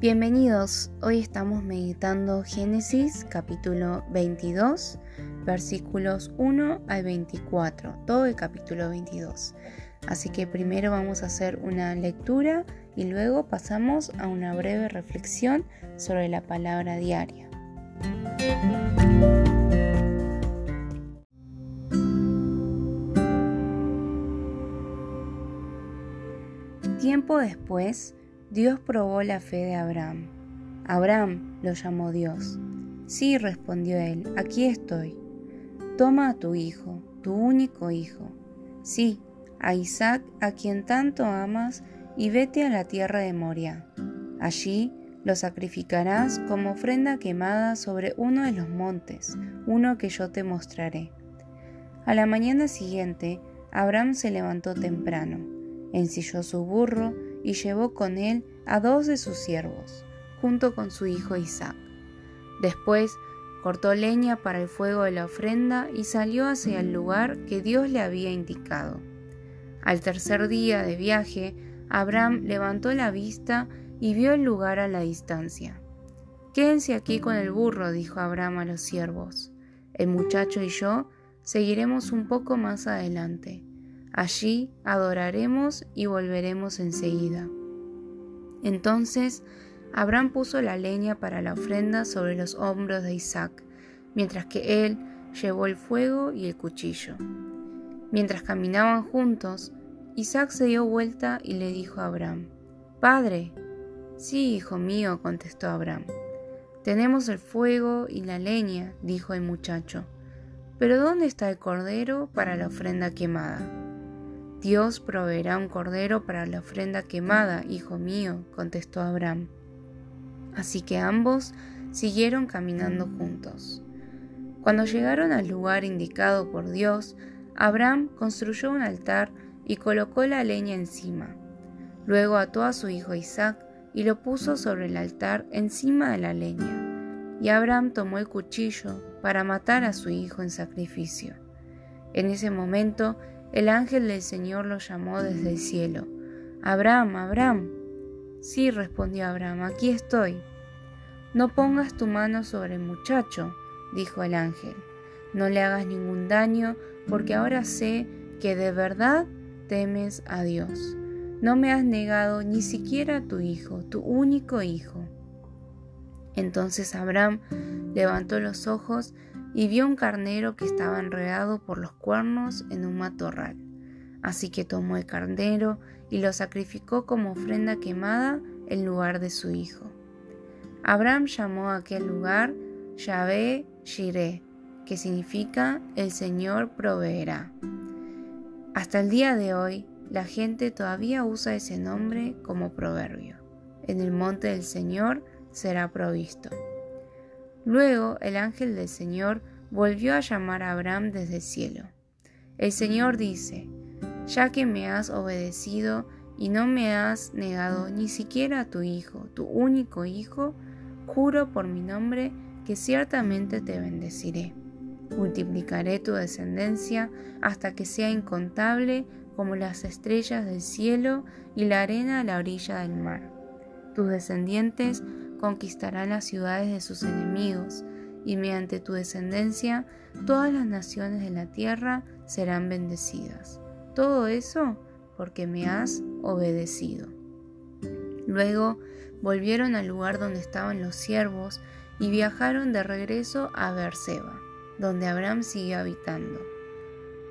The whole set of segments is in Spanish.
Bienvenidos, hoy estamos meditando Génesis capítulo 22, versículos 1 al 24, todo el capítulo 22. Así que primero vamos a hacer una lectura y luego pasamos a una breve reflexión sobre la palabra diaria. Tiempo después, Dios probó la fe de Abraham. Abraham lo llamó Dios. Sí, respondió él, aquí estoy. Toma a tu hijo, tu único hijo. Sí, a Isaac, a quien tanto amas, y vete a la tierra de Moria. Allí lo sacrificarás como ofrenda quemada sobre uno de los montes, uno que yo te mostraré. A la mañana siguiente, Abraham se levantó temprano, ensilló su burro y llevó con él a dos de sus siervos, junto con su hijo Isaac. Después cortó leña para el fuego de la ofrenda y salió hacia el lugar que Dios le había indicado. Al tercer día de viaje, Abraham levantó la vista y vio el lugar a la distancia. Quédense aquí con el burro, dijo Abraham a los siervos. El muchacho y yo seguiremos un poco más adelante. Allí adoraremos y volveremos enseguida. Entonces Abraham puso la leña para la ofrenda sobre los hombros de Isaac, mientras que él llevó el fuego y el cuchillo. Mientras caminaban juntos, Isaac se dio vuelta y le dijo a Abraham, Padre. Sí, hijo mío, contestó Abraham. Tenemos el fuego y la leña, dijo el muchacho. Pero ¿dónde está el cordero para la ofrenda quemada? Dios proveerá un cordero para la ofrenda quemada, hijo mío, contestó Abraham. Así que ambos siguieron caminando juntos. Cuando llegaron al lugar indicado por Dios, Abraham construyó un altar y colocó la leña encima. Luego ató a su hijo Isaac y lo puso sobre el altar encima de la leña. Y Abraham tomó el cuchillo para matar a su hijo en sacrificio. En ese momento el ángel del Señor lo llamó desde el cielo. Abraham, Abraham. Sí, respondió Abraham, aquí estoy. No pongas tu mano sobre el muchacho, dijo el ángel. No le hagas ningún daño, porque ahora sé que de verdad temes a Dios. No me has negado ni siquiera a tu hijo, tu único hijo. Entonces Abraham levantó los ojos y vio un carnero que estaba enredado por los cuernos en un matorral. Así que tomó el carnero y lo sacrificó como ofrenda quemada en lugar de su hijo. Abraham llamó a aquel lugar Yahvé Jireh, que significa el Señor proveerá. Hasta el día de hoy, la gente todavía usa ese nombre como proverbio. En el monte del Señor será provisto. Luego el ángel del Señor volvió a llamar a Abraham desde el cielo. El Señor dice, ya que me has obedecido y no me has negado ni siquiera a tu hijo, tu único hijo, juro por mi nombre que ciertamente te bendeciré. Multiplicaré tu descendencia hasta que sea incontable como las estrellas del cielo y la arena a la orilla del mar. Tus descendientes conquistarán las ciudades de sus enemigos, y mediante tu descendencia todas las naciones de la tierra serán bendecidas. Todo eso porque me has obedecido. Luego volvieron al lugar donde estaban los siervos y viajaron de regreso a Beerseba, donde Abraham siguió habitando.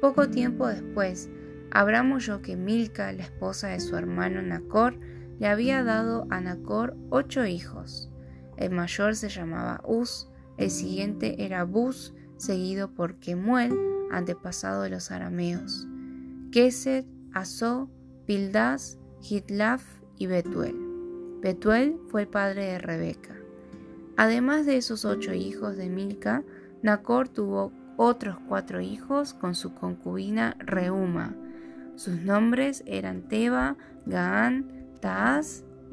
Poco tiempo después, Abraham oyó que Milca, la esposa de su hermano Nacor, le había dado a Nacor ocho hijos. El mayor se llamaba Uz, el siguiente era Buz, seguido por Kemuel, antepasado de los arameos. Keset, Asó, Pildas, Hitlaf y Betuel. Betuel fue el padre de Rebeca. Además de esos ocho hijos de Milca, Nacor tuvo otros cuatro hijos con su concubina Reuma. Sus nombres eran Teba, Gaán,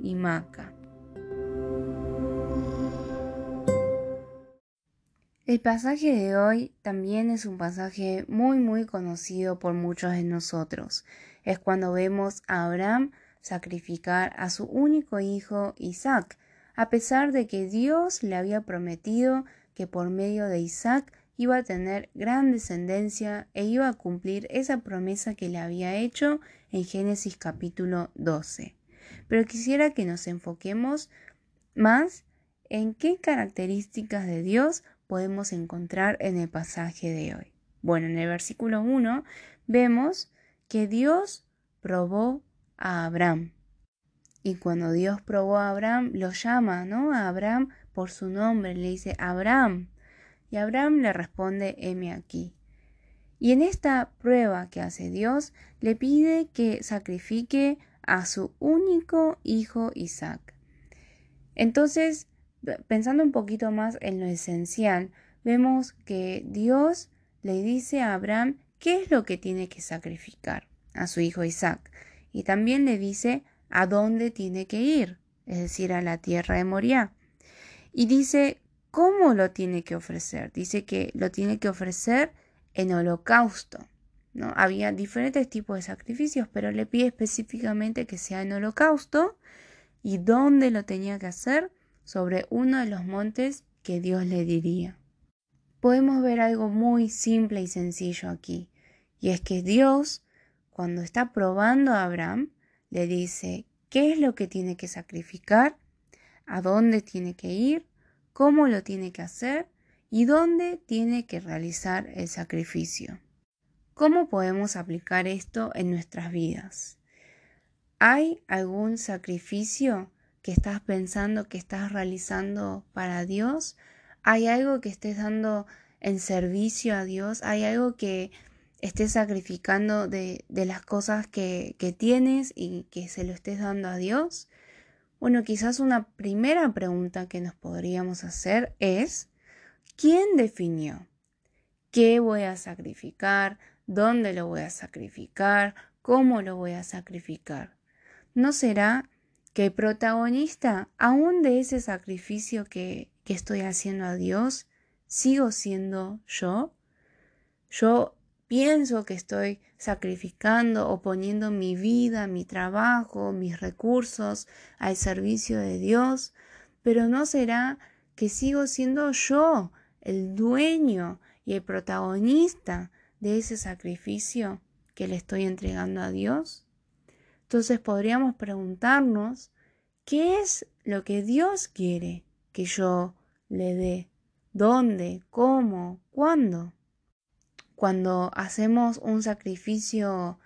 Y Maca. El pasaje de hoy también es un pasaje muy muy conocido por muchos de nosotros. Es cuando vemos a Abraham sacrificar a su único hijo Isaac, a pesar de que Dios le había prometido que por medio de Isaac iba a tener gran descendencia e iba a cumplir esa promesa que le había hecho en Génesis capítulo 12. Pero quisiera que nos enfoquemos más en qué características de Dios podemos encontrar en el pasaje de hoy. Bueno, en el versículo 1 vemos que Dios probó a Abraham. Y cuando Dios probó a Abraham, lo llama, ¿no? A Abraham por su nombre, le dice, Abraham. Y Abraham le responde, heme aquí. Y en esta prueba que hace Dios, le pide que sacrifique a su único hijo Isaac. Entonces, pensando un poquito más en lo esencial, vemos que Dios le dice a Abraham qué es lo que tiene que sacrificar a su hijo Isaac. Y también le dice a dónde tiene que ir, es decir, a la tierra de Moriah. Y dice cómo lo tiene que ofrecer. Dice que lo tiene que ofrecer en holocausto. Había diferentes tipos de sacrificios, pero le pide específicamente que sea en holocausto y dónde lo tenía que hacer sobre uno de los montes que Dios le diría. Podemos ver algo muy simple y sencillo aquí, y es que Dios, cuando está probando a Abraham, le dice qué es lo que tiene que sacrificar, a dónde tiene que ir, cómo lo tiene que hacer y dónde tiene que realizar el sacrificio. ¿Cómo podemos aplicar esto en nuestras vidas? ¿Hay algún sacrificio que estás pensando que estás realizando para Dios? ¿Hay algo que estés dando en servicio a Dios? ¿Hay algo que estés sacrificando de, las cosas que, que tienes y que se lo estés dando a Dios? Bueno, quizás una primera pregunta que nos podríamos hacer es, ¿quién definió qué voy a sacrificar? ¿Dónde lo voy a sacrificar? ¿Cómo lo voy a sacrificar? ¿No será que el protagonista aún de ese sacrificio que, que estoy haciendo a Dios sigo siendo yo? Yo pienso que estoy sacrificando o poniendo mi vida, mi trabajo, mis recursos al servicio de Dios, pero no será que sigo siendo yo el dueño y el protagonista de ese sacrificio que le estoy entregando a Dios? Entonces podríamos preguntarnos, ¿qué es lo que Dios quiere que yo le dé? ¿Dónde? ¿Cómo? ¿Cuándo? Cuando hacemos un sacrificio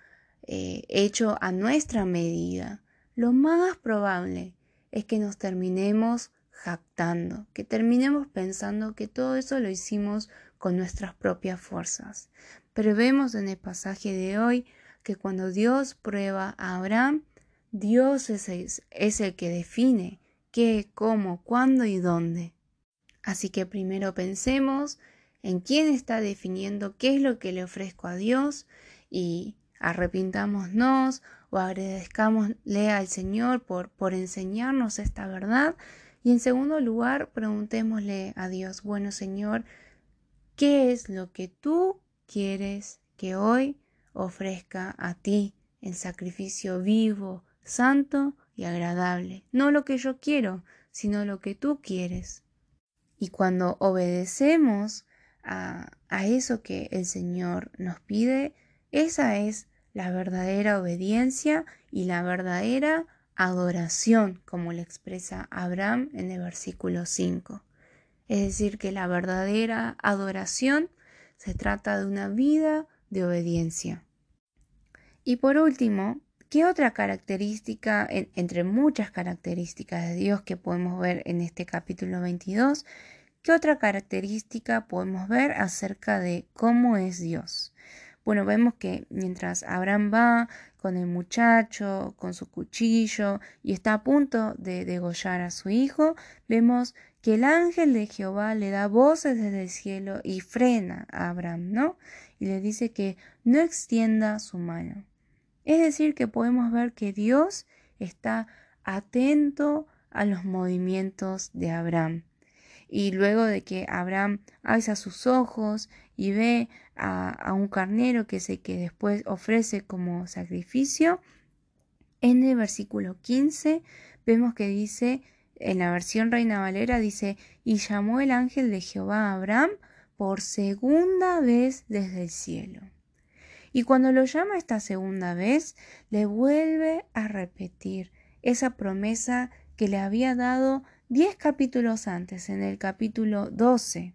eh, hecho a nuestra medida, lo más probable es que nos terminemos jactando, que terminemos pensando que todo eso lo hicimos con nuestras propias fuerzas. Pero vemos en el pasaje de hoy que cuando Dios prueba a Abraham, Dios es, el que define qué, cómo, cuándo y dónde. Así que primero pensemos en quién está definiendo qué es lo que le ofrezco a Dios y arrepintámonos o agradezcámosle al Señor por, por enseñarnos esta verdad. Y en segundo lugar, preguntémosle a Dios, bueno Señor, ¿qué es lo que tú quieres que hoy ofrezca a ti en sacrificio vivo, santo y agradable. No lo que yo quiero, sino lo que tú quieres. Y cuando obedecemos a, a eso que el Señor nos pide, esa es la verdadera obediencia y la verdadera adoración, como le expresa Abraham en el versículo 5. Es decir, que la verdadera adoración se trata de una vida de obediencia. Y por último, ¿qué otra característica, entre muchas características de Dios que podemos ver en este capítulo 22, qué otra característica podemos ver acerca de cómo es Dios? Bueno, vemos que mientras Abraham va con el muchacho, con su cuchillo y está a punto de degollar a su hijo, vemos que el ángel de Jehová le da voces desde el cielo y frena a Abraham, ¿no? Y le dice que no extienda su mano. Es decir, que podemos ver que Dios está atento a los movimientos de Abraham. Y luego de que Abraham alza sus ojos y ve a, un carnero que es que después ofrece como sacrificio, en el versículo 15 vemos que dice, en la versión Reina Valera dice, y llamó el ángel de Jehová a Abraham por segunda vez desde el cielo. Y cuando lo llama esta segunda vez, le vuelve a repetir esa promesa que le había dado diez capítulos antes, en el capítulo 12.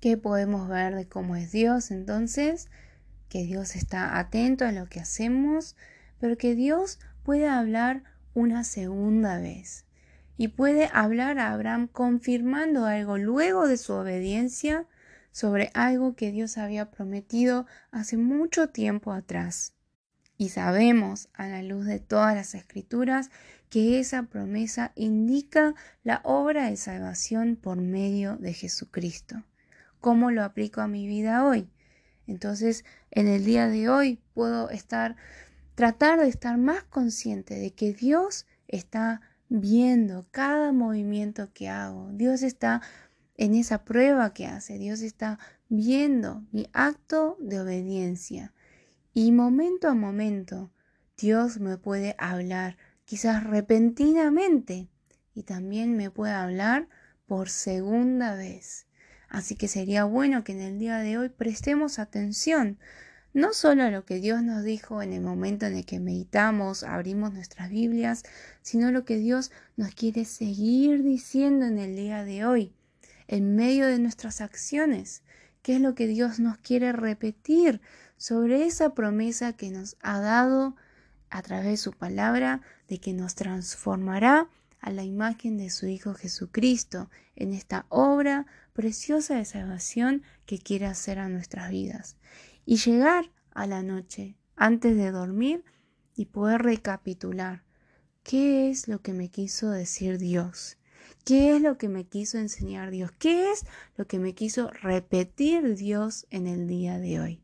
¿Qué podemos ver de cómo es Dios entonces? Que Dios está atento a lo que hacemos, pero que Dios puede hablar una segunda vez. Y puede hablar a Abraham confirmando algo luego de su obediencia sobre algo que Dios había prometido hace mucho tiempo atrás. Y sabemos, a la luz de todas las escrituras, que esa promesa indica la obra de salvación por medio de Jesucristo. ¿Cómo lo aplico a mi vida hoy? Entonces, en el día de hoy puedo estar, tratar de estar más consciente de que Dios está viendo cada movimiento que hago. Dios está en esa prueba que hace. Dios está viendo mi acto de obediencia. Y momento a momento Dios me puede hablar, quizás repentinamente, y también me puede hablar por segunda vez. Así que sería bueno que en el día de hoy prestemos atención no solo a lo que Dios nos dijo en el momento en el que meditamos, abrimos nuestras Biblias, sino lo que Dios nos quiere seguir diciendo en el día de hoy en medio de nuestras acciones. ¿Qué es lo que Dios nos quiere repetir sobre esa promesa que nos ha dado a través de su palabra de que nos transformará a la imagen de su Hijo Jesucristo en esta obra preciosa de salvación que quiere hacer a nuestras vidas? Y llegar a la noche antes de dormir y poder recapitular qué es lo que me quiso decir Dios ¿Qué es lo que me quiso enseñar Dios? ¿Qué es lo que me quiso repetir Dios en el día de hoy?